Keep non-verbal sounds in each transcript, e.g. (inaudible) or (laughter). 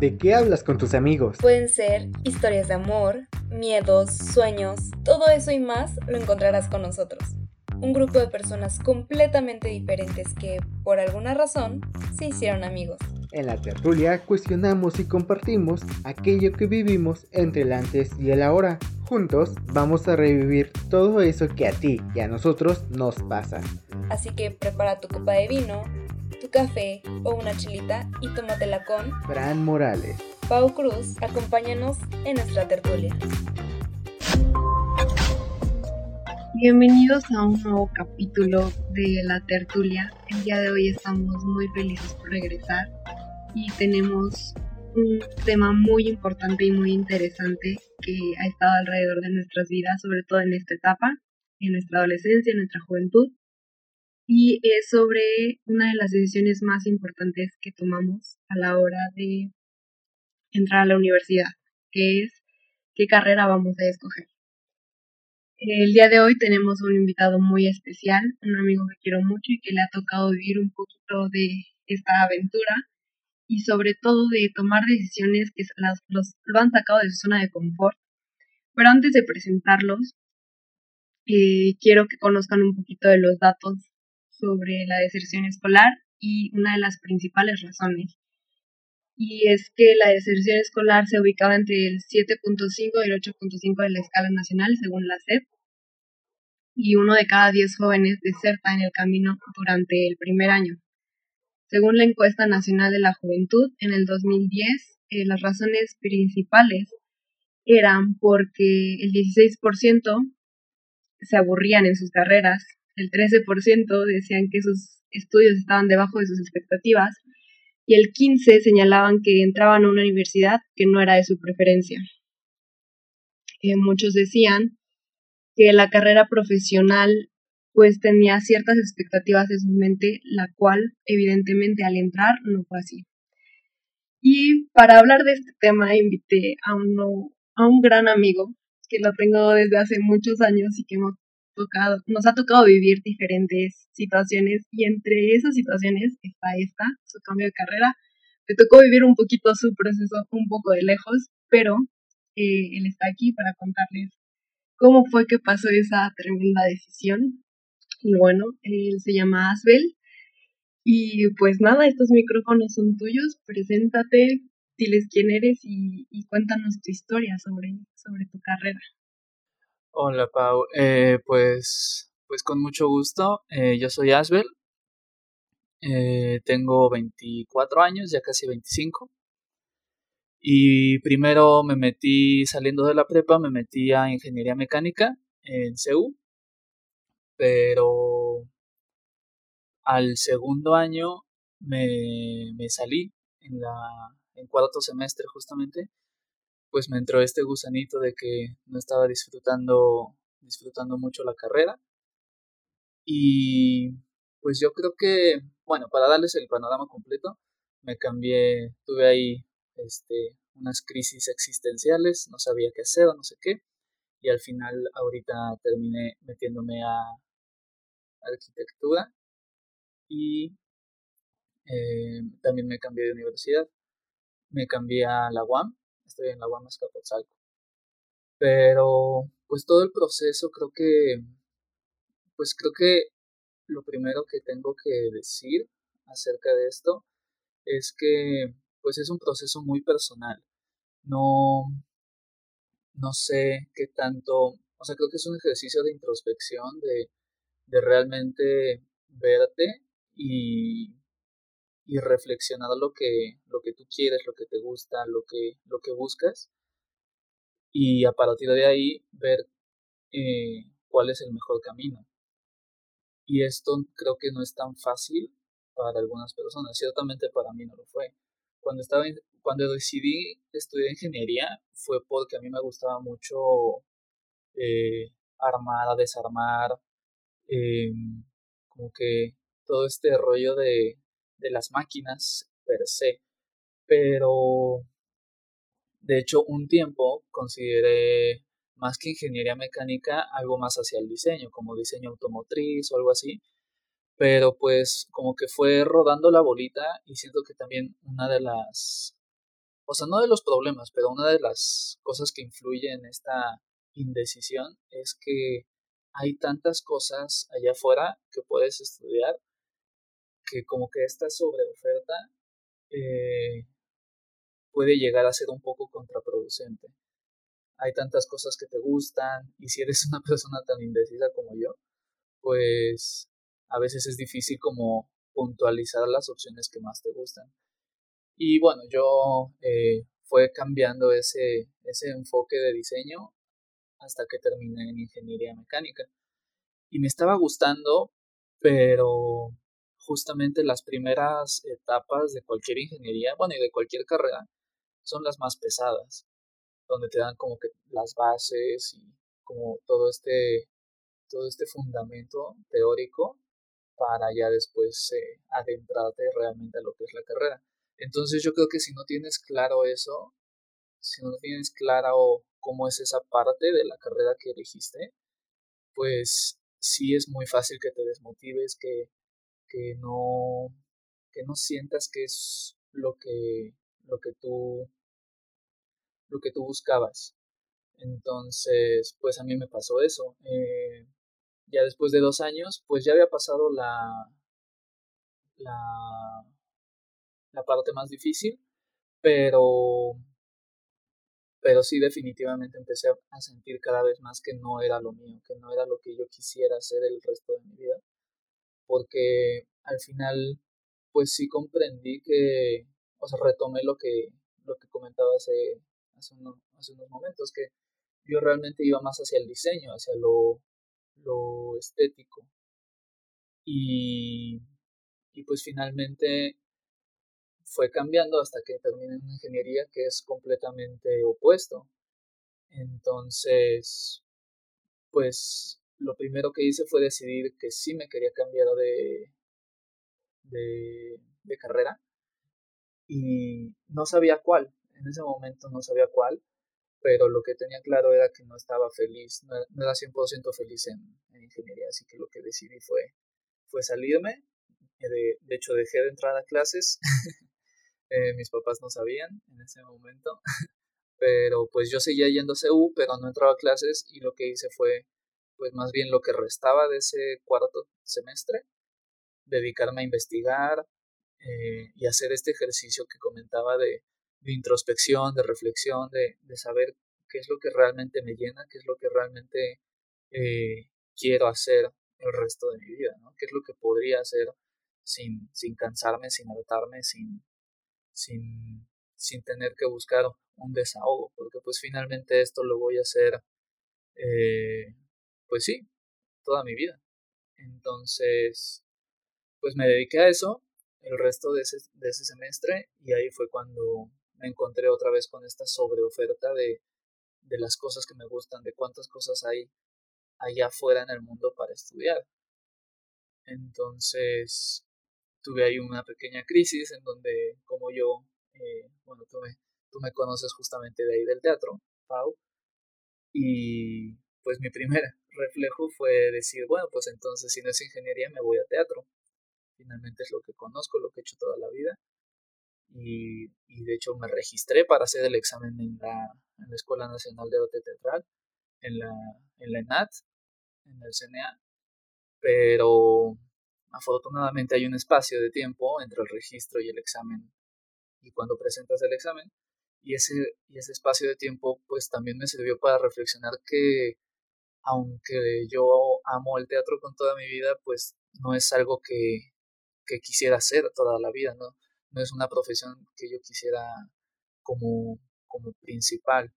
¿De qué hablas con tus amigos? Pueden ser historias de amor, miedos, sueños, todo eso y más lo encontrarás con nosotros. Un grupo de personas completamente diferentes que, por alguna razón, se hicieron amigos. En la tertulia cuestionamos y compartimos aquello que vivimos entre el antes y el ahora. Juntos vamos a revivir todo eso que a ti y a nosotros nos pasa. Así que prepara tu copa de vino, tu café o una chilita y tómatela con Fran Morales. Pau Cruz, acompáñanos en nuestra tertulia. Bienvenidos a un nuevo capítulo de la tertulia. El día de hoy estamos muy felices por regresar y tenemos un tema muy importante y muy interesante que ha estado alrededor de nuestras vidas, sobre todo en esta etapa, en nuestra adolescencia, en nuestra juventud, y es sobre una de las decisiones más importantes que tomamos a la hora de entrar a la universidad, que es qué carrera vamos a escoger. El día de hoy tenemos un invitado muy especial, un amigo que quiero mucho y que le ha tocado vivir un poquito de esta aventura y sobre todo de tomar decisiones que los, lo han sacado de su zona de confort. Pero antes de presentarlos, eh, quiero que conozcan un poquito de los datos sobre la deserción escolar y una de las principales razones. Y es que la deserción escolar se ubicaba entre el 7.5 y el 8.5 de la escala nacional, según la SEP, y uno de cada diez jóvenes deserta en el camino durante el primer año. Según la encuesta nacional de la juventud, en el 2010, eh, las razones principales eran porque el 16% se aburrían en sus carreras, el 13% decían que sus estudios estaban debajo de sus expectativas y el 15% señalaban que entraban a una universidad que no era de su preferencia. Eh, muchos decían que la carrera profesional pues tenía ciertas expectativas en su mente, la cual evidentemente al entrar no fue así. Y para hablar de este tema invité a, uno, a un gran amigo que lo tengo desde hace muchos años y que hemos nos ha tocado vivir diferentes situaciones y entre esas situaciones está esta, su cambio de carrera. Me tocó vivir un poquito su proceso un poco de lejos, pero eh, él está aquí para contarles cómo fue que pasó esa tremenda decisión. Y bueno, él se llama Asbel. Y pues nada, estos micrófonos son tuyos. Preséntate, diles quién eres y, y cuéntanos tu historia sobre, sobre tu carrera. Hola Pau, eh, pues, pues con mucho gusto, eh, yo soy Asbel, eh, tengo 24 años, ya casi 25, y primero me metí, saliendo de la prepa, me metí a Ingeniería Mecánica en CEU, pero al segundo año me, me salí en, la, en cuarto semestre justamente pues me entró este gusanito de que no estaba disfrutando, disfrutando mucho la carrera. Y pues yo creo que, bueno, para darles el panorama completo, me cambié, tuve ahí este, unas crisis existenciales, no sabía qué hacer no sé qué, y al final ahorita terminé metiéndome a arquitectura y eh, también me cambié de universidad, me cambié a la UAM en la UAM Azcapotzalco. Pero, pues todo el proceso creo que, pues creo que lo primero que tengo que decir acerca de esto es que, pues es un proceso muy personal. No, no sé qué tanto, o sea, creo que es un ejercicio de introspección, de, de realmente verte y y reflexionar lo que, lo que tú quieres, lo que te gusta, lo que, lo que buscas y a partir de ahí ver eh, cuál es el mejor camino. Y esto creo que no es tan fácil para algunas personas, ciertamente para mí no lo fue. Cuando, estaba, cuando decidí estudiar ingeniería fue porque a mí me gustaba mucho eh, armar, desarmar, em, como que todo este rollo de, de las máquinas per se. Pero, de hecho, un tiempo consideré más que ingeniería mecánica algo más hacia el diseño, como diseño automotriz o algo así. Pero pues como que fue rodando la bolita y siento que también una de las o sea, no de los problemas, pero una de las cosas que influye en esta indecisión es que hay tantas cosas allá afuera que puedes estudiar que como que esta sobreoferta eh, puede llegar a ser un poco contraproducente. Hay tantas cosas que te gustan y si eres (laughs) una persona tan indecisa como yo, pues a veces es difícil como puntualizar las opciones que más te gustan. Y bueno, yo eh, fue cambiando ese, ese enfoque de diseño hasta que terminé en ingeniería mecánica. Y me estaba gustando, pero justamente las primeras etapas de cualquier ingeniería, bueno, y de cualquier carrera, son las más pesadas, donde te dan como que las bases y como todo este, todo este fundamento teórico para ya después eh, adentrarte realmente a lo que es la carrera. Entonces yo creo que si no tienes claro eso, si no tienes claro cómo es esa parte de la carrera que elegiste, pues sí es muy fácil que te desmotives, que, que no que no sientas que es lo que lo que tú lo que tú buscabas. Entonces pues a mí me pasó eso eh, ya después de dos años pues ya había pasado la la la parte más difícil pero pero sí definitivamente empecé a sentir cada vez más que no era lo mío, que no era lo que yo quisiera hacer el resto de mi vida, porque al final pues sí comprendí que, o sea, retomé lo que, lo que comentaba hace, hace, unos, hace unos momentos, que yo realmente iba más hacia el diseño, hacia lo, lo estético. Y, y pues finalmente fue cambiando hasta que terminé en ingeniería que es completamente opuesto. Entonces, pues lo primero que hice fue decidir que sí me quería cambiar de, de, carrera y no sabía cuál, en ese momento no sabía cuál, pero lo que tenía claro era que no estaba feliz, no, era 100% feliz en, en, ingeniería, así que lo que decidí fue, fue salirme, de, de hecho dejé de entrar a clases (laughs) Eh, mis papás no sabían en ese momento, (laughs) pero pues yo seguía yendo a CU, pero no entraba a clases y lo que hice fue, pues más bien lo que restaba de ese cuarto semestre, dedicarme a investigar eh, y hacer este ejercicio que comentaba de, introspección, de reflexión, de, de, saber qué es lo que realmente me llena, qué es lo que realmente eh, quiero hacer el resto de mi vida, ¿no? qué es lo que podría hacer sin, sin cansarme, sin hartarme, sin, sin, sin tener que buscar un desahogo, porque pues finalmente esto lo voy a hacer, eh, pues sí, toda mi vida. Entonces, pues me dediqué a eso el resto de ese, de ese semestre y ahí fue cuando me encontré otra vez con esta sobreoferta de, de las cosas que me gustan, de cuántas cosas hay allá afuera en el mundo para estudiar. Entonces, tuve ahí una pequeña crisis en donde, como yo, eh, bueno, tú me, tú me conoces justamente de ahí del teatro, Pau, y pues mi primer reflejo fue decir, bueno, pues entonces si no es ingeniería me voy a teatro. Finalmente es lo que conozco, lo que he hecho toda la vida. Y, de hecho me registré para hacer el examen en la, en la Escuela Nacional de Arte Teatral, en la, en la ENAT, en el CNA, pero Afortunadamente hay un espacio de tiempo entre el registro y el examen y cuando presentas el examen. Y ese, y ese espacio de tiempo pues también me sirvió para reflexionar que aunque yo amo el teatro con toda mi vida, pues no es algo que, que quisiera hacer toda la vida, ¿no? No es una profesión que yo quisiera como, como principal.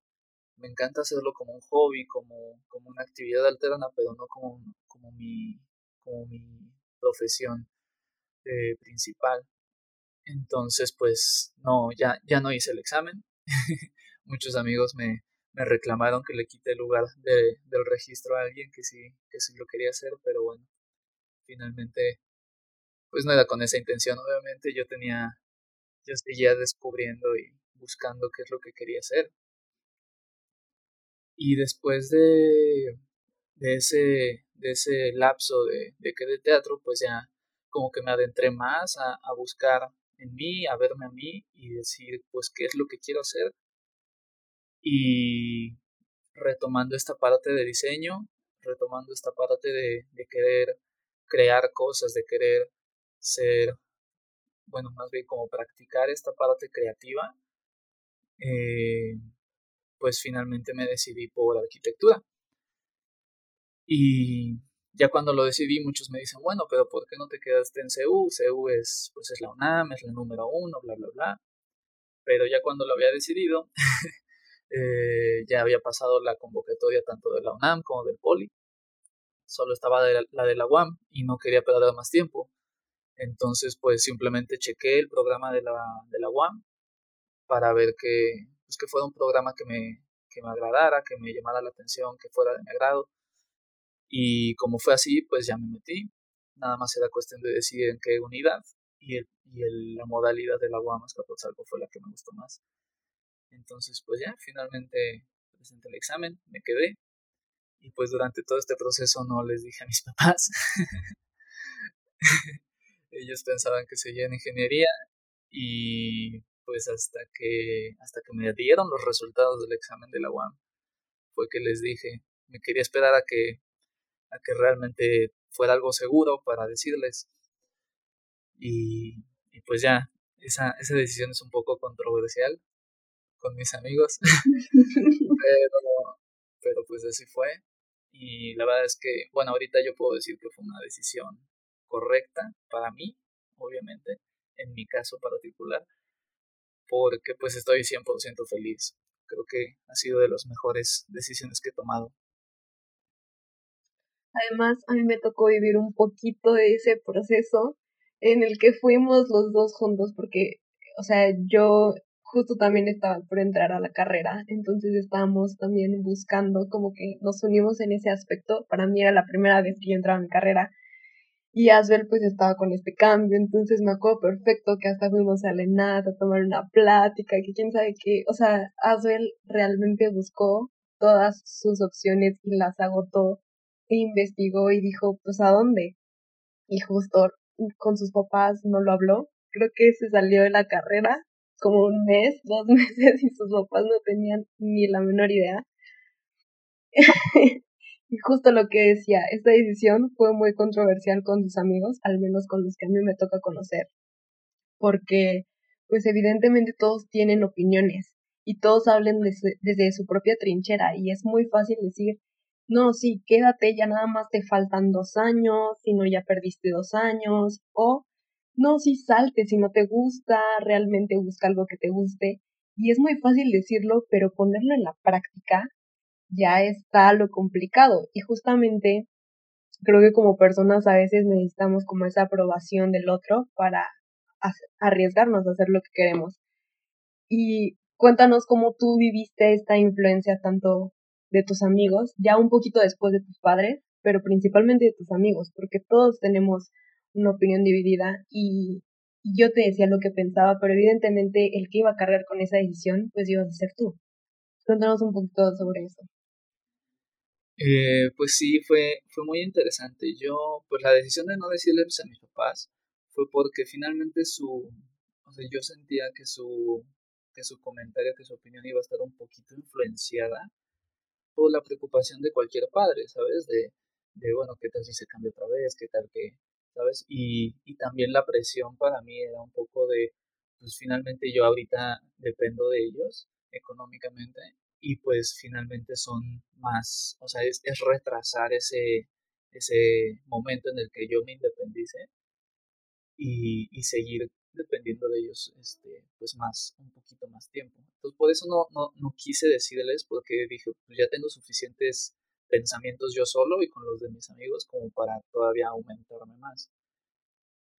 Me encanta hacerlo como un hobby, como, como una actividad alterna, pero no como, como, mi, como mi profesión eh, principal. Entonces, pues no, ya, ya no hice el examen. (laughs) Muchos amigos me, me reclamaron que le quite el lugar de, del registro a alguien que sí, que sí lo quería hacer, pero bueno, finalmente, pues no era con esa intención, obviamente yo tenía, yo seguía descubriendo y buscando qué es lo que quería hacer. Y después de, de ese de ese lapso de, de que de teatro, pues ya como que me adentré más a, a buscar en mí, a verme a mí y decir pues qué es lo que quiero hacer. Y retomando esta parte de diseño, retomando esta parte de, querer crear cosas, de querer ser, bueno, más bien como practicar esta parte creativa, eh, pues finalmente me decidí por arquitectura. Y ya cuando lo decidí, muchos me dicen, bueno, pero ¿por qué no te quedaste en CEU? CEU es, pues es la UNAM, es la número uno, bla, bla, bla. Pero ya cuando lo había decidido, (laughs) eh, ya había pasado la convocatoria tanto de la UNAM como del Poli. Solo estaba la de la UAM y no quería perder más tiempo. Entonces, pues simplemente chequé el programa de la, de la UAM para ver que, pues, que fuera un programa que me, que me agradara, que me llamara la atención, que fuera de mi agrado. Y como fue así, pues ya me metí. Nada más era cuestión de decidir en qué unidad y, el, y el, la modalidad de la UAM Azcapotzalco fue la que me gustó más. Entonces, pues ya, finalmente presenté el examen, me quedé. Y pues durante todo este proceso no les dije a mis (laughs) papás. Ellos pensaban que seguía en ingeniería y pues hasta que hasta que me dieron los resultados del examen de la UAM fue que les dije, me quería esperar a que a que realmente fuera algo seguro para decirles. Y, y pues ya, esa, esa decisión es un poco controversial con mis amigos, (laughs) pero, pero pues así fue. Y la verdad es que, bueno, ahorita yo puedo decir que fue una decisión correcta para mí, obviamente, en mi caso particular, porque pues estoy 100% feliz. Creo que ha sido de las mejores decisiones que he tomado. Además, a mí me tocó vivir un poquito de ese proceso en el que fuimos los dos juntos, porque, o sea, yo justo también estaba por entrar a la carrera, entonces estábamos también buscando como que nos unimos en ese aspecto. Para mí era la primera vez que yo entraba en mi carrera y Asbel pues estaba con este cambio, entonces me acuerdo perfecto que hasta fuimos a la a tomar una plática, que quién sabe qué, o sea, Asbel realmente buscó todas sus opciones y las agotó e investigó y dijo, pues a dónde. Y justo con sus papás no lo habló, creo que se salió de la carrera como un mes, dos (laughs) meses y sus papás no tenían ni la menor idea. (laughs) Y justo lo que decía, esta decisión fue muy controversial con sus amigos, al menos con los que a mí me toca conocer, porque pues evidentemente todos tienen opiniones y todos hablan desde su propia trinchera y es muy fácil decir, no, sí, quédate, ya nada más te faltan dos años, si no ya perdiste dos años, o no, sí, salte, si no te gusta, realmente busca algo que te guste. Y es muy fácil decirlo, pero ponerlo en la práctica ya está lo complicado. Y justamente creo que como personas a veces necesitamos como esa aprobación del otro para arriesgarnos a hacer lo que queremos. Y cuéntanos cómo tú viviste esta influencia tanto de tus amigos, ya un poquito después de tus padres, pero principalmente de tus amigos, porque todos tenemos una opinión dividida y, yo te decía lo que pensaba, pero evidentemente el que iba a cargar con esa decisión, pues ibas a ser tú. Cuéntanos un poquito sobre eso. Eh, pues sí, fue, fue muy interesante. Yo, pues la decisión de no decirles a mis papás fue porque finalmente su, o sea, yo sentía que su, que su comentario, que su opinión iba a estar un poquito influenciada por la preocupación de cualquier padre, ¿sabes? De, de bueno, ¿qué tal si se cambia otra vez? ¿Qué tal que, ¿sabes? Y, y también la presión para mí era un poco de, pues finalmente yo ahorita dependo de ellos económicamente y pues finalmente son más, o sea, es, retrasar ese, ese momento en el que yo me independice y, y seguir dependiendo de ellos este pues más un poquito más tiempo entonces por eso no, no, no quise decirles porque dije pues ya tengo suficientes pensamientos yo solo y con los de mis amigos como para todavía aumentarme más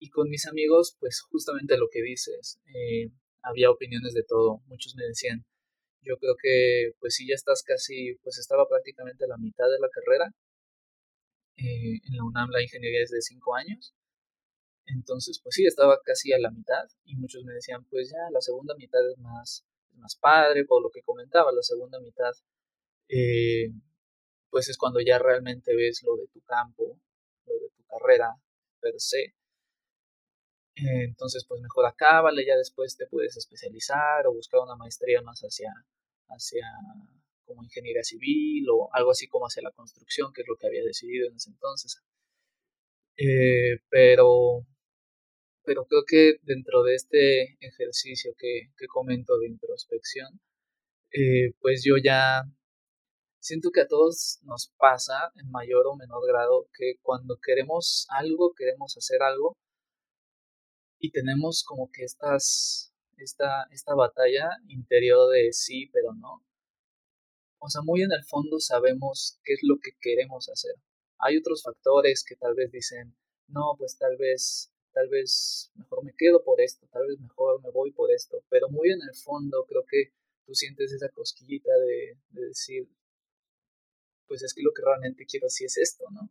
y con mis amigos pues justamente lo que dices eh, había opiniones de todo muchos me decían yo creo que pues sí ya estás casi, pues estaba prácticamente a la mitad de la carrera. Eh, en la UNAM la ingeniería es de cinco años. Entonces, pues sí, estaba casi a la mitad y muchos me decían, pues ya, la segunda mitad es más, más padre, por lo que comentaba, la segunda mitad, eh, pues es cuando ya realmente ves lo de tu campo, lo de tu carrera per se. Entonces, pues mejor acábale, ya después te puedes especializar o buscar una maestría más hacia, hacia como ingeniería civil o algo así como hacia la construcción, que es lo que había decidido en ese entonces. Eh, pero, pero creo que dentro de este ejercicio que, que comento de introspección, eh, pues yo ya siento que a todos nos pasa en mayor o menor grado que cuando queremos algo, queremos hacer algo y tenemos como que estas, esta, esta batalla interior de sí, pero no. O sea, muy en el fondo sabemos qué es lo que queremos hacer. Hay otros factores que tal vez dicen, no, pues tal vez, tal vez mejor me quedo por esto, tal vez mejor me voy por esto, pero muy en el fondo creo que tú sientes esa cosquillita de, de decir, pues es que lo que realmente quiero sí es esto, ¿no?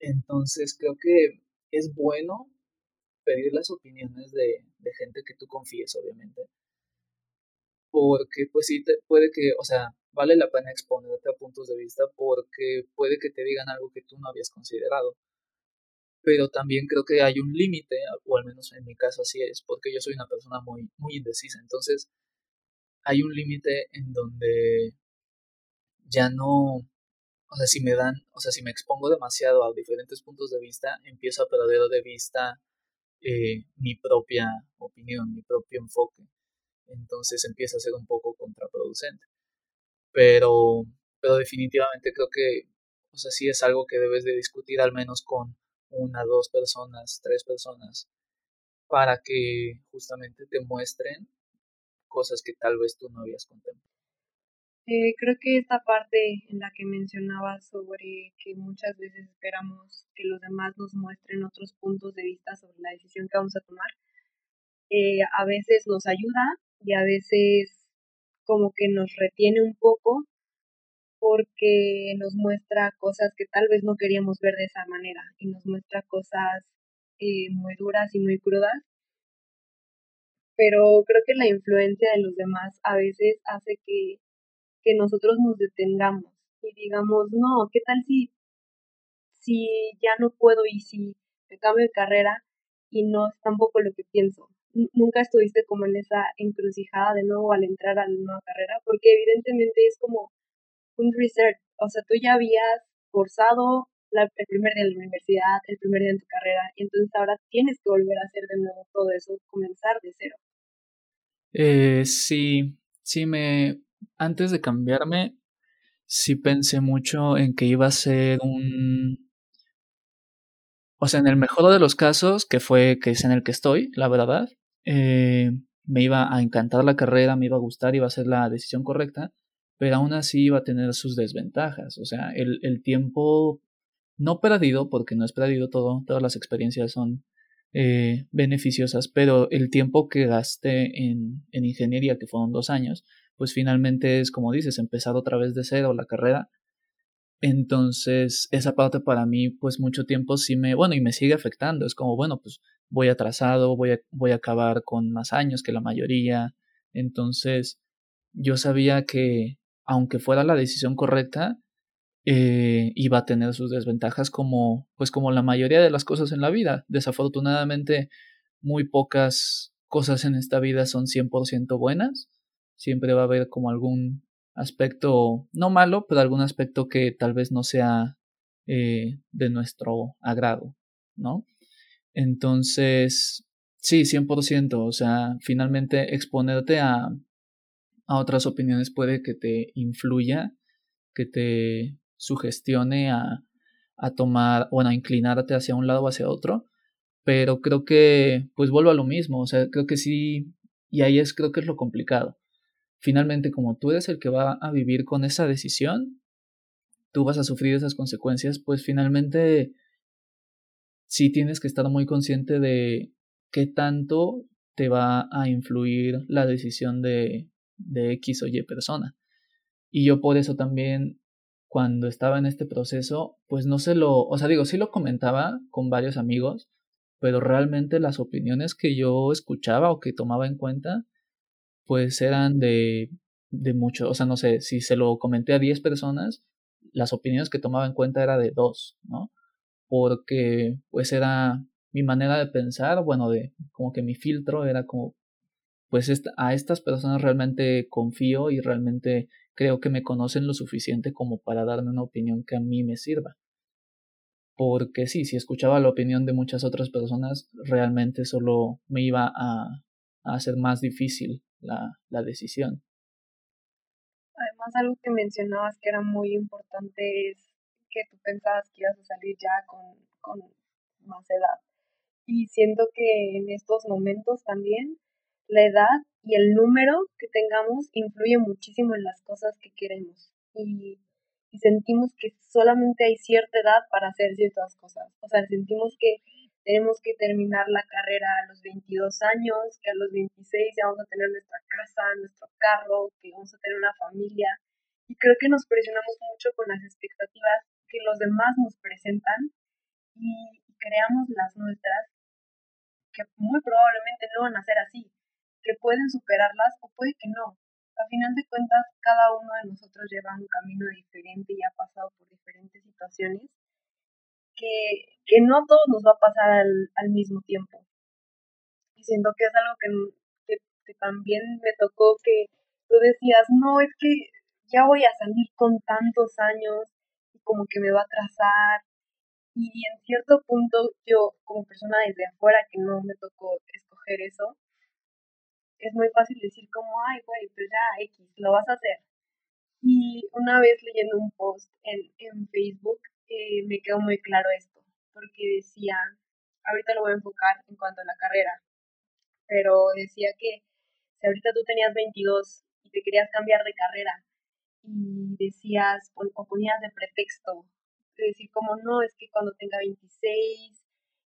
Entonces creo que es bueno pedir las opiniones de, de gente que tú confíes, obviamente. Porque pues sí, te, puede que, o sea, vale la pena exponerte a puntos de vista porque puede que te digan algo que tú no habías considerado. Pero también creo que hay un límite, o al menos en mi caso así es, porque yo soy una persona muy, muy indecisa. Entonces, hay un límite en donde ya no, o sea, si me dan, o sea, si me expongo demasiado a diferentes puntos de vista, empiezo a perder de vista eh, mi propia opinión, mi propio enfoque. Entonces empieza a ser un poco contraproducente. Pero, pero definitivamente creo que, o sea, sí es algo que debes de discutir al menos con una, dos personas, tres personas, para que justamente te muestren cosas que tal vez tú no habías contemplado. Eh, creo que esta parte en la que mencionabas sobre que muchas veces esperamos que los demás nos muestren otros puntos de vista sobre la decisión que vamos a tomar, eh, a veces nos ayuda y a veces como que nos retiene un poco porque nos muestra cosas que tal vez no queríamos ver de esa manera y nos muestra cosas eh, muy duras y muy crudas. Pero creo que la influencia de los demás a veces hace que que nosotros nos detengamos y digamos, no, ¿qué tal si, si ya no puedo y si me cambio de carrera y no es tampoco lo que pienso? Nunca estuviste como en esa encrucijada de nuevo al entrar a la nueva carrera, porque evidentemente es como un research, o sea, tú ya habías forzado el primer día de la universidad, el primer día en tu carrera, y entonces ahora tienes que volver a hacer de nuevo todo eso, comenzar de cero. Eh, sí, sí me, antes de cambiarme, sí pensé mucho en que iba a ser un... O sea, en el mejor de los casos, que fue que es en el que estoy, la verdad, eh, me iba a encantar la carrera, me iba a gustar, iba a ser la decisión correcta, pero aún así iba a tener sus desventajas. O sea, el, tiempo no perdido, porque no es perdido todo, todas las experiencias son eh, beneficiosas, pero el tiempo que gasté en ingeniería, que fueron dos años, pues finalmente es como dices, empezar otra vez de cero la carrera. Entonces, esa parte para mí, pues mucho tiempo sí me, bueno, y me sigue afectando. Es como, bueno, pues voy atrasado, voy a, voy a acabar con más años que la mayoría. Entonces, yo sabía que, aunque fuera la decisión correcta, eh, iba a tener sus desventajas como, pues como la mayoría de las cosas en la vida. Desafortunadamente, muy pocas cosas en esta vida son 100% buenas siempre va a haber como algún aspecto, no malo, pero algún aspecto que tal vez no sea eh, de nuestro agrado, ¿no? Entonces, sí, 100%, o sea, finalmente exponerte a, a otras opiniones puede que te influya, que te sugestione a, a tomar, bueno, a inclinarte hacia un lado o hacia otro, pero creo que, pues vuelvo a lo mismo, o sea, creo que sí, y ahí es, creo que es lo complicado finalmente como tú eres el que va a vivir con esa decisión, tú vas a sufrir esas consecuencias, pues finalmente sí tienes que estar muy consciente de qué tanto te va a influir la decisión de, de X o Y persona. Y yo por eso también, cuando estaba en este proceso, pues no se lo, o sea, digo, sí lo comentaba con varios amigos, pero realmente las opiniones que yo escuchaba o que tomaba en cuenta, pues eran de, de mucho, o sea, no sé, si se lo comenté a 10 personas, las opiniones que tomaba en cuenta era de dos, ¿no? Porque pues era mi manera de pensar, bueno, de como que mi filtro era como, pues a estas personas realmente confío y realmente creo que me conocen lo suficiente como para darme una opinión que a mí me sirva. Porque sí, si escuchaba la opinión de muchas otras personas, realmente solo me iba a, hacer más difícil la, la decisión. Además, algo que mencionabas que era muy importante es que tú pensabas que ibas a salir ya con, con más edad. Y siento que en estos momentos también la edad y el número que tengamos influye muchísimo en las cosas que queremos. Y, y sentimos que solamente hay cierta edad para hacer ciertas cosas. O sea, sentimos que tenemos que terminar la carrera a los 22 años, que a los 26 ya vamos a tener nuestra casa, nuestro carro, que vamos a tener una familia. Y creo que nos presionamos mucho con las expectativas que los demás nos presentan y creamos las nuestras, que muy probablemente no van a ser así, que pueden superarlas o puede que no. A final de cuentas, cada uno de nosotros lleva un camino diferente y ha pasado por diferentes situaciones que, que no todos nos va a pasar al, al mismo tiempo. Y siento que es algo que, que, también me tocó que tú decías, no, es que ya voy a salir con tantos años y como que me va a atrasar. Y en cierto punto yo, como persona desde afuera que no me tocó escoger eso, es muy fácil decir como, ay, güey, pues ya, X, lo vas a hacer. Y una vez leyendo un post en, en Facebook, eh, me quedó muy claro esto, porque decía, ahorita lo voy a enfocar en cuanto a la carrera, pero decía que si ahorita tú tenías 22 y te querías cambiar de carrera y decías o ponías de pretexto, de decir como no, es que cuando tenga 26,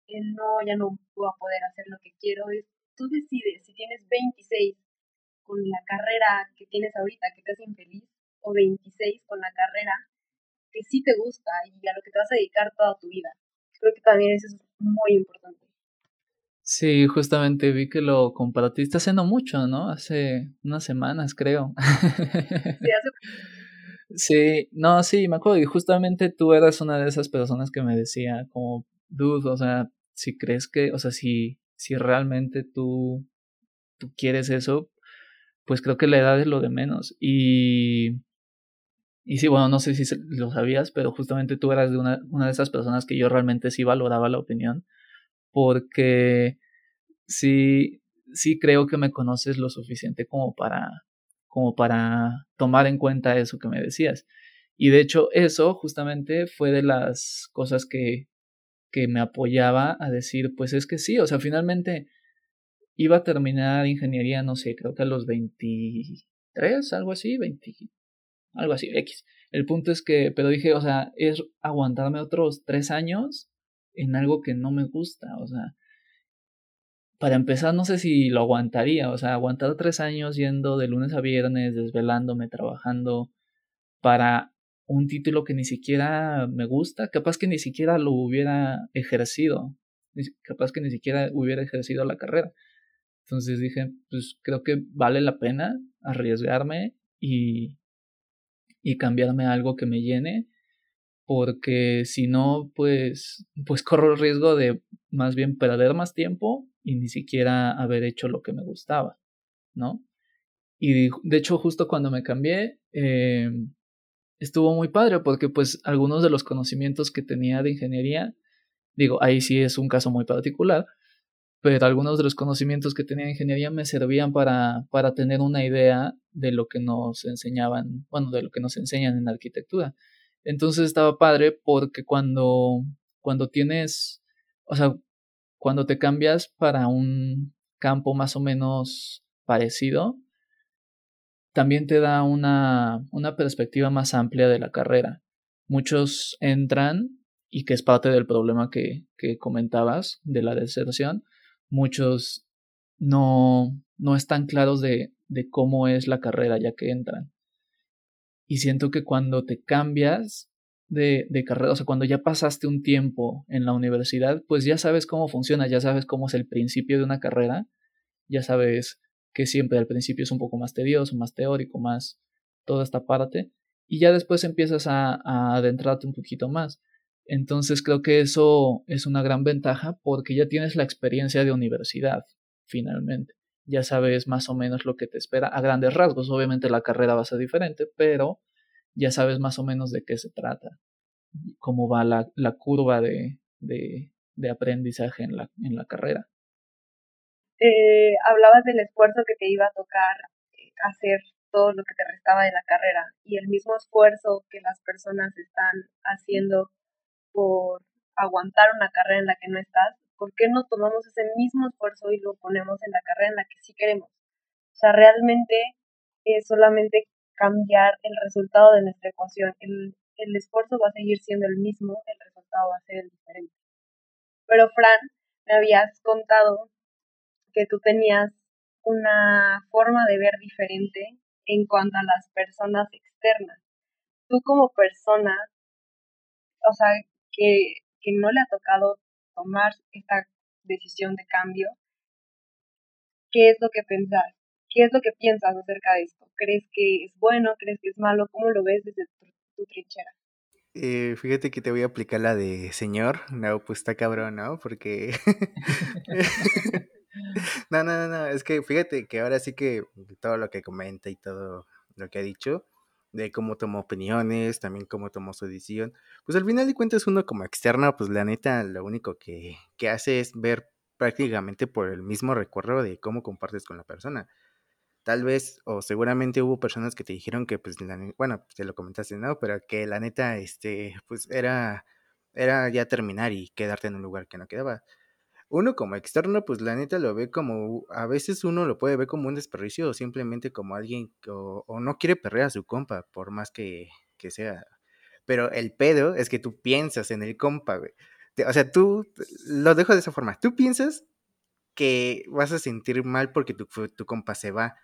eh, no, ya no voy a poder hacer lo que quiero, es tú decides si tienes 26 con la carrera que tienes ahorita que te hace infeliz o 26 con la carrera que sí te gusta y a lo que te vas a dedicar toda tu vida. Creo que también eso es muy importante. Sí, justamente vi que lo compartiste hace no mucho, ¿no? Hace unas semanas, creo. Sí, hace... (laughs) sí, no, sí, me acuerdo. Y justamente tú eras una de esas personas que me decía, como, dude, o sea, si crees que, o sea, si si realmente tú, tú quieres eso, pues creo que la edad es lo de menos. Y, y sí, bueno, no sé si lo sabías, pero justamente tú eras de una, una de esas personas que yo realmente sí valoraba la opinión, porque sí, sí creo que me conoces lo suficiente como para, como para tomar en cuenta eso que me decías. Y de hecho eso justamente fue de las cosas que, que me apoyaba a decir, pues es que sí, o sea, finalmente iba a terminar ingeniería, no sé, creo que a los 23, algo así, 20, algo así, X. El punto es que, pero dije, o sea, es aguantarme otros tres años en algo que no me gusta, o sea, para empezar, no sé si lo aguantaría, o sea, aguantar tres años yendo de lunes a viernes, desvelándome, trabajando, para un título que ni siquiera me gusta, capaz que ni siquiera lo hubiera ejercido, capaz que ni siquiera hubiera ejercido la carrera. Entonces dije, pues creo que vale la pena arriesgarme y, y cambiarme algo que me llene, porque si no, pues, pues corro el riesgo de más bien perder más tiempo y ni siquiera haber hecho lo que me gustaba, ¿no? Y de hecho, justo cuando me cambié, eh, estuvo muy padre porque pues algunos de los conocimientos que tenía de ingeniería, digo, ahí sí es un caso muy particular, pero algunos de los conocimientos que tenía de ingeniería me servían para, para tener una idea de lo que nos enseñaban, bueno, de lo que nos enseñan en arquitectura. Entonces estaba padre porque cuando, cuando tienes, o sea, cuando te cambias para un campo más o menos parecido, también te da una, una perspectiva más amplia de la carrera. Muchos entran, y que es parte del problema que, que comentabas de la deserción, muchos no, no están claros de, de cómo es la carrera ya que entran. Y siento que cuando te cambias de, de, carrera, o sea, cuando ya pasaste un tiempo en la universidad, pues ya sabes cómo funciona, ya sabes cómo es el principio de una carrera, ya sabes que siempre al principio es un poco más tedioso, más teórico, más toda esta parte, y ya después empiezas a, adentrarte un poquito más. Entonces creo que eso es una gran ventaja porque ya tienes la experiencia de universidad, finalmente. Ya sabes más o menos lo que te espera a grandes rasgos. Obviamente la carrera va a ser diferente, pero ya sabes más o menos de qué se trata, cómo va la, curva de, de, aprendizaje en la, en la carrera. Eh, hablabas del esfuerzo que te iba a tocar eh, hacer todo lo que te restaba de la carrera y el mismo esfuerzo que las personas están haciendo por aguantar una carrera en la que no estás, ¿por qué no tomamos ese mismo esfuerzo y lo ponemos en la carrera en la que sí queremos? O sea, realmente es solamente cambiar el resultado de nuestra ecuación. El, el esfuerzo va a seguir siendo el mismo, el resultado va a ser el diferente. Pero Fran, me habías contado que tú tenías una forma de ver diferente en cuanto a las personas externas. Tú como persona, o sea, que, que no le ha tocado tomar esta decisión de cambio, ¿qué es lo que pensás? ¿Qué es lo que piensas acerca de esto? ¿Crees que es bueno? ¿Crees que es malo? ¿Cómo lo ves desde tu, trinchera? Eh, fíjate que te voy a aplicar la de señor. No, pues está cabrón, ¿no? Porque. (laughs) no, no, no, no. Es que fíjate que ahora sí que todo lo que comenta y todo lo que ha dicho, de cómo tomó opiniones, también cómo tomó su decisión. Pues al final de cuentas uno como externo, pues la neta lo único que, que hace es ver prácticamente por el mismo recuerdo de cómo compartes con la persona. Tal vez, o seguramente hubo personas que te dijeron que, pues, la, bueno, te lo comentaste, ¿no? Pero que la neta, este, pues era, era ya terminar y quedarte en un lugar que no quedaba uno como externo, pues la neta lo ve como, a veces uno lo puede ver como un desperdicio o simplemente como alguien o, o no quiere perder a su compa, por más que, que, sea. Pero el pedo es que tú piensas en el compa, güey. O sea, tú, lo dejo de esa forma, tú piensas que vas a sentir mal porque tu, tu compa se va,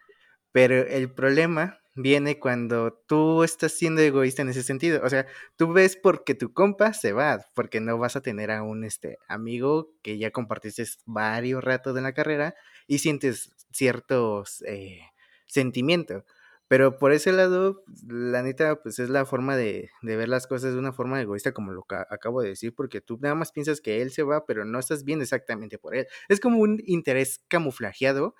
pero el problema viene cuando tú estás siendo egoísta en ese sentido. O sea, tú ves porque tu compa se va, porque no vas a tener a un este, amigo que ya compartiste varios ratos de la carrera y sientes ciertos eh, sentimientos. Pero por ese lado, la neta, pues es la forma de, de, ver las cosas de una forma egoísta, como lo acabo de decir, porque tú nada más piensas que él se va, pero no estás bien exactamente por él. Es como un interés camuflajeado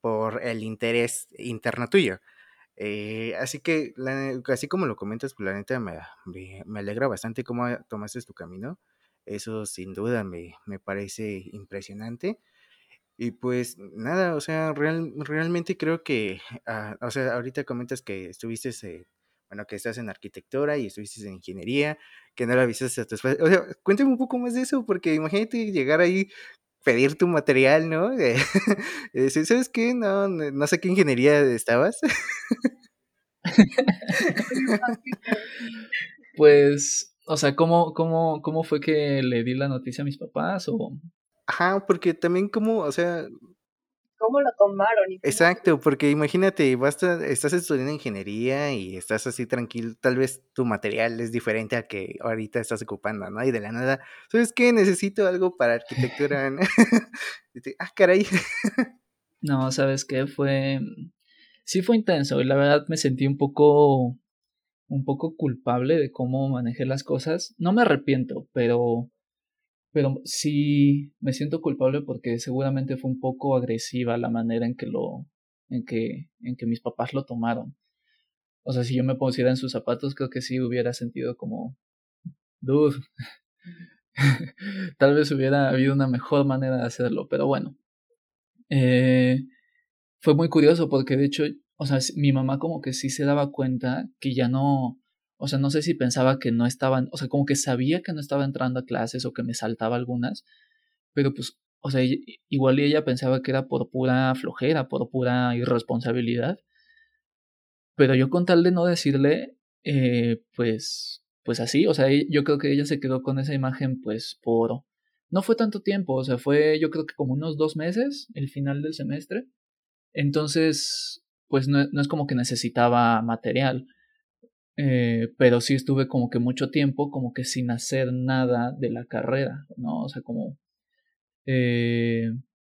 por el interés interno tuyo. Eh, así que, así como lo comentas, pues la neta me, me, alegra bastante cómo tomaste tu camino. Eso sin duda me, me parece impresionante. Y pues nada, o sea, real, realmente creo que, ah, o sea, ahorita comentas que estuviste, eh, bueno, que estás en arquitectura y estuviste en ingeniería, que no la avisaste a tus O sea, cuéntame un poco más de eso, porque imagínate llegar ahí pedir tu material, ¿no? (laughs) ¿Sabes qué? No, no sé qué ingeniería estabas. (laughs) pues, o sea, ¿cómo, cómo, ¿cómo fue que le di la noticia a mis papás? O... Ajá, porque también como, o sea, cómo lo tomaron. Exacto, porque imagínate, estás estudiando ingeniería y estás así tranquilo, tal vez tu material es diferente a que ahorita estás ocupando, ¿no? Y de la nada, ¿sabes qué? Necesito algo para (laughs) arquitectura. (laughs) ah, caray. (laughs) no, ¿sabes qué? Fue, sí fue intenso y la verdad me sentí un poco, un poco culpable de cómo manejé las cosas. No me arrepiento, pero pero sí me siento culpable porque seguramente fue un poco agresiva la manera en que lo en que en que mis papás lo tomaron. O sea, si yo me pusiera en sus zapatos, creo que sí hubiera sentido como dude. (laughs) Tal vez hubiera habido una mejor manera de hacerlo, pero bueno. Eh, fue muy curioso porque de hecho, o sea, mi mamá como que sí se daba cuenta que ya no o sea, no sé si pensaba que no estaban, o sea, como que sabía que no estaba entrando a clases o que me saltaba algunas, pero pues, o sea, igual ella pensaba que era por pura flojera, por pura irresponsabilidad. Pero yo con tal de no decirle, eh, pues, pues así, o sea, yo creo que ella se quedó con esa imagen, pues, por... No fue tanto tiempo, o sea, fue yo creo que como unos dos meses, el final del semestre. Entonces, pues no, no es como que necesitaba material. Eh, pero sí estuve como que mucho tiempo como que sin hacer nada de la carrera, ¿no? O sea, como... Eh,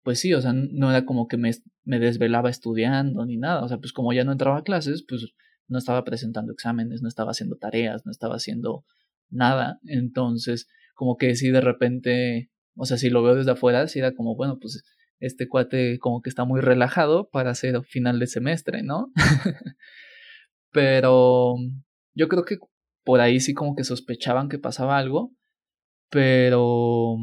pues sí, o sea, no era como que me, me desvelaba estudiando ni nada, o sea, pues como ya no entraba a clases, pues no estaba presentando exámenes, no estaba haciendo tareas, no estaba haciendo nada. Entonces, como que si de repente, o sea, si lo veo desde afuera, si era como, bueno, pues este cuate como que está muy relajado para hacer final de semestre, ¿no? (laughs) Pero yo creo que por ahí sí como que sospechaban que pasaba algo, pero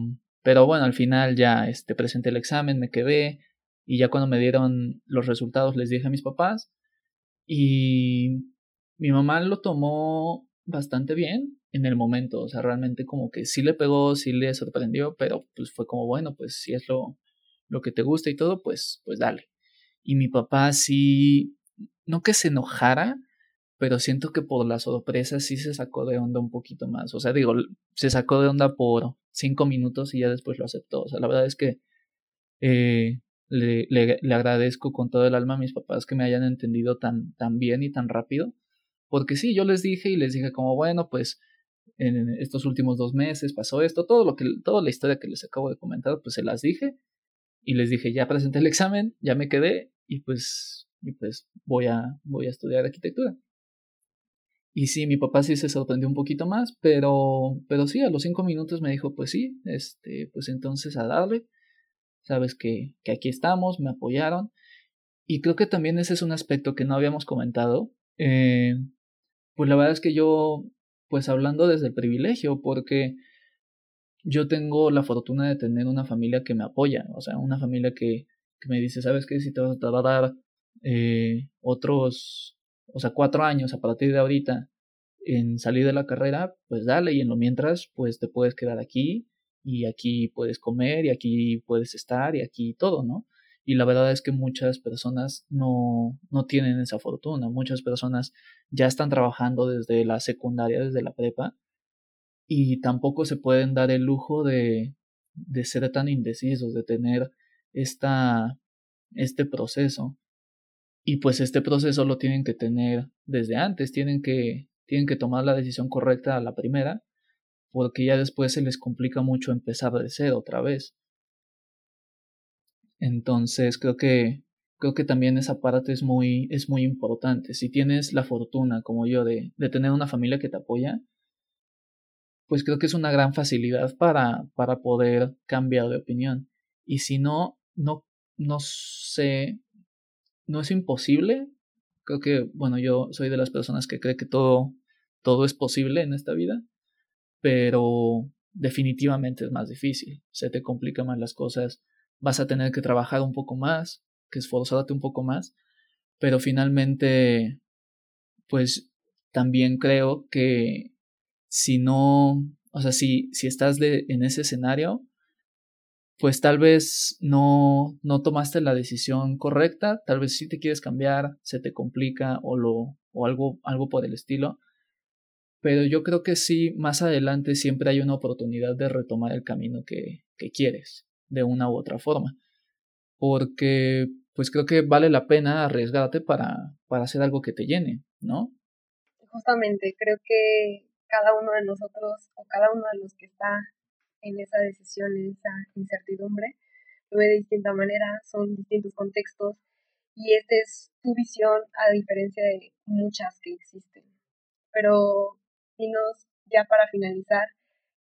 pero bueno, al final ya este presenté el examen, me quedé y ya cuando me dieron los resultados les dije a mis papás y mi mamá lo tomó bastante bien en el momento, o sea, realmente como que sí le pegó, sí le sorprendió, pero pues fue como, bueno, pues si es lo, lo que te gusta y todo, pues, pues dale. Y mi papá sí, no que se enojara, pero siento que por la sorpresa sí se sacó de onda un poquito más. O sea, digo, se sacó de onda por cinco minutos y ya después lo aceptó. O sea, la verdad es que eh, le, le, agradezco con todo el alma a mis papás que me hayan entendido tan, tan bien y tan rápido. Porque sí, yo les dije y les dije como, bueno, pues en estos últimos dos meses pasó esto, todo lo que, toda la historia que les acabo de comentar, pues se las dije y les dije, ya presenté el examen, ya me quedé y pues, y pues voy, a, voy a estudiar arquitectura. Y sí, mi papá sí se sorprendió un poquito más, pero, pero sí, a los cinco minutos me dijo, pues sí, este, pues entonces a darle, sabes que, que aquí estamos, me apoyaron. Y creo que también ese es un aspecto que no habíamos comentado. Eh, pues la verdad es que yo pues hablando desde el privilegio, porque yo tengo la fortuna de tener una familia que me apoya, o sea, una familia que, que me dice, ¿sabes qué? Si te, vas, a dar eh, otros, o sea, cuatro años a partir de ahorita en salir de la carrera, pues dale, y en lo mientras, pues te puedes quedar aquí, y aquí puedes comer, y aquí puedes estar, y aquí todo, ¿no? Y la verdad es que muchas personas no, no tienen esa fortuna. Muchas personas ya están trabajando desde la secundaria, desde la prepa, y tampoco se pueden dar el lujo de, de ser tan indecisos, de tener esta, este proceso. Y pues este proceso lo tienen que tener desde antes, tienen que, tienen que tomar la decisión correcta a la primera, porque ya después se les complica mucho empezar de cero otra vez. Entonces creo que creo que también esa parte es muy es muy importante. Si tienes la fortuna como yo de, de tener una familia que te apoya, pues creo que es una gran facilidad para, para poder cambiar de opinión. Y si no, no, no sé, no es imposible. Creo que, bueno, yo soy de las personas que cree que todo, todo es posible en esta vida, pero definitivamente es más difícil. Se te complican más las cosas vas a tener que trabajar un poco más, que esforzarte un poco más, pero finalmente, pues también creo que si no, o sea, si, si estás en ese escenario, pues tal vez no, no tomaste la decisión correcta, tal vez si te quieres cambiar, se te complica o, lo, o algo, algo por el estilo. Pero yo creo que sí, más adelante siempre hay una oportunidad de retomar el camino que, que quieres de una u otra forma. Porque pues creo que vale la pena arriesgarte para, para hacer algo que te llene, ¿no? Justamente, creo que cada uno de nosotros o cada uno de los que está en esa decisión, en esa incertidumbre, lo ve de distinta manera, son distintos contextos y esta es tu visión a diferencia de muchas que existen. Pero, dinos ya para finalizar,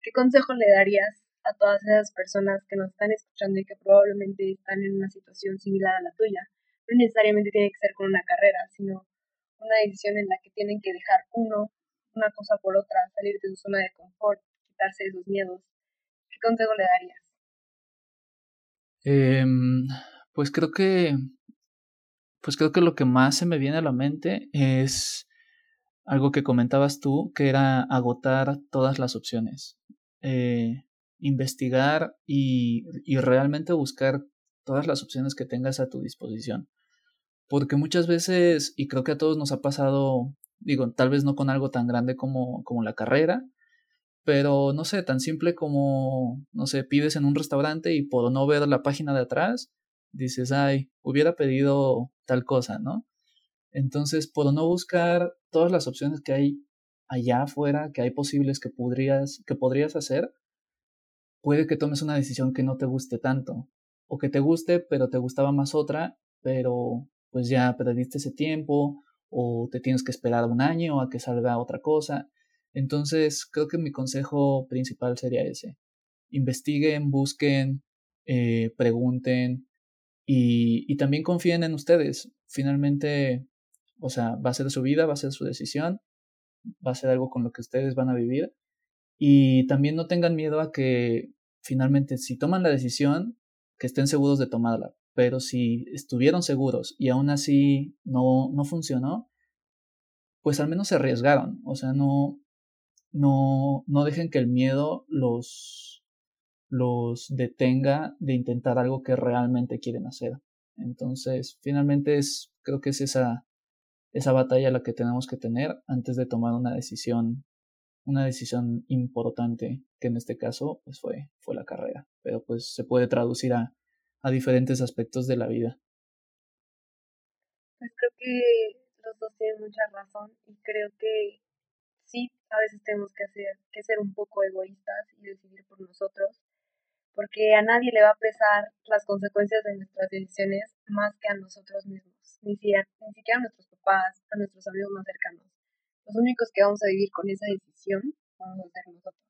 ¿qué consejo le darías a todas esas personas que nos están escuchando y que probablemente están en una situación similar a la tuya. No necesariamente tiene que ser con una carrera, sino una decisión en la que tienen que dejar uno, una cosa por otra, salir de su zona de confort, quitarse esos miedos. ¿Qué consejo le darías? Em, pues creo que pues creo que lo que más se me viene a la mente es algo que comentabas tú, que era agotar todas las opciones. Eh, investigar y, y realmente buscar todas las opciones que tengas a tu disposición. Porque muchas veces, y creo que a todos nos ha pasado, digo, tal vez no con algo tan grande como, como la carrera, pero no sé, tan simple como, no sé, pides en un restaurante y por no ver la página de atrás, dices, ay, hubiera pedido tal cosa, ¿no? Entonces, por no buscar todas las opciones que hay allá afuera, que hay posibles que podrías, que podrías hacer, puede que tomes una decisión que no te guste tanto, o que te guste, pero te gustaba más otra, pero pues ya perdiste ese tiempo, o te tienes que esperar un año a que salga otra cosa. Entonces, creo que mi consejo principal sería ese. Investiguen, busquen, eh, pregunten y, y también confíen en ustedes. Finalmente, o sea, va a ser su vida, va a ser su decisión, va a ser algo con lo que ustedes van a vivir. Y también no tengan miedo a que finalmente, si toman la decisión, que estén seguros de tomarla. Pero si estuvieron seguros y aún así no, no funcionó, pues al menos se arriesgaron. O sea, no, no, no dejen que el miedo los, los detenga de intentar algo que realmente quieren hacer. Entonces, finalmente es, creo que es esa, esa batalla la que tenemos que tener antes de tomar una decisión, una decisión importante, que en este caso, pues fue, fue la carrera. Pero pues se puede traducir a, a diferentes aspectos de la vida. Pues creo que los dos tienen mucha razón y creo que sí, a veces tenemos que, hacer, que ser un poco egoístas y decidir por nosotros, porque a nadie le va a pesar las consecuencias de nuestras decisiones más que a nosotros mismos, ni siquiera, ni siquiera a nuestros papás, a nuestros amigos más cercanos. Los únicos que vamos a vivir con esa decisión vamos a ser nosotros.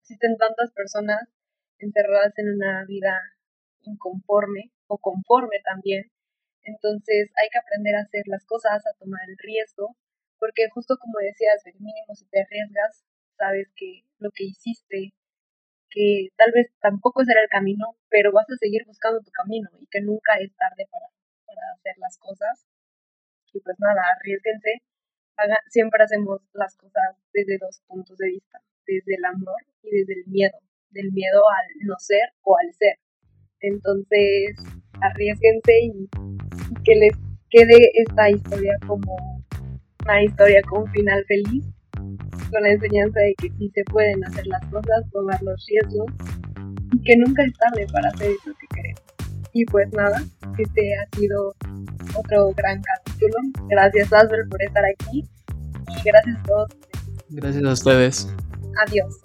Existen tantas personas encerradas en una vida inconforme o conforme también, entonces hay que aprender a hacer las cosas, a tomar el riesgo porque justo como decías, el mínimo si te arriesgas, sabes que lo que hiciste, que tal vez tampoco será el camino, pero vas a seguir buscando tu camino y que nunca es tarde para, para hacer las cosas. Y pues nada, arriesguense. siempre hacemos las cosas desde dos puntos de vista, desde el amor y desde el miedo, del miedo al no ser o al ser. Entonces, arriesguense y que les quede esta historia como una historia con un final feliz, con la enseñanza de que sí se pueden hacer las cosas, tomar los riesgos y que nunca es tarde para hacer eso que queremos. Y pues nada, este ha sido otro gran capítulo. Gracias Asbel por estar aquí y gracias a todos. Gracias a ustedes. Adiós.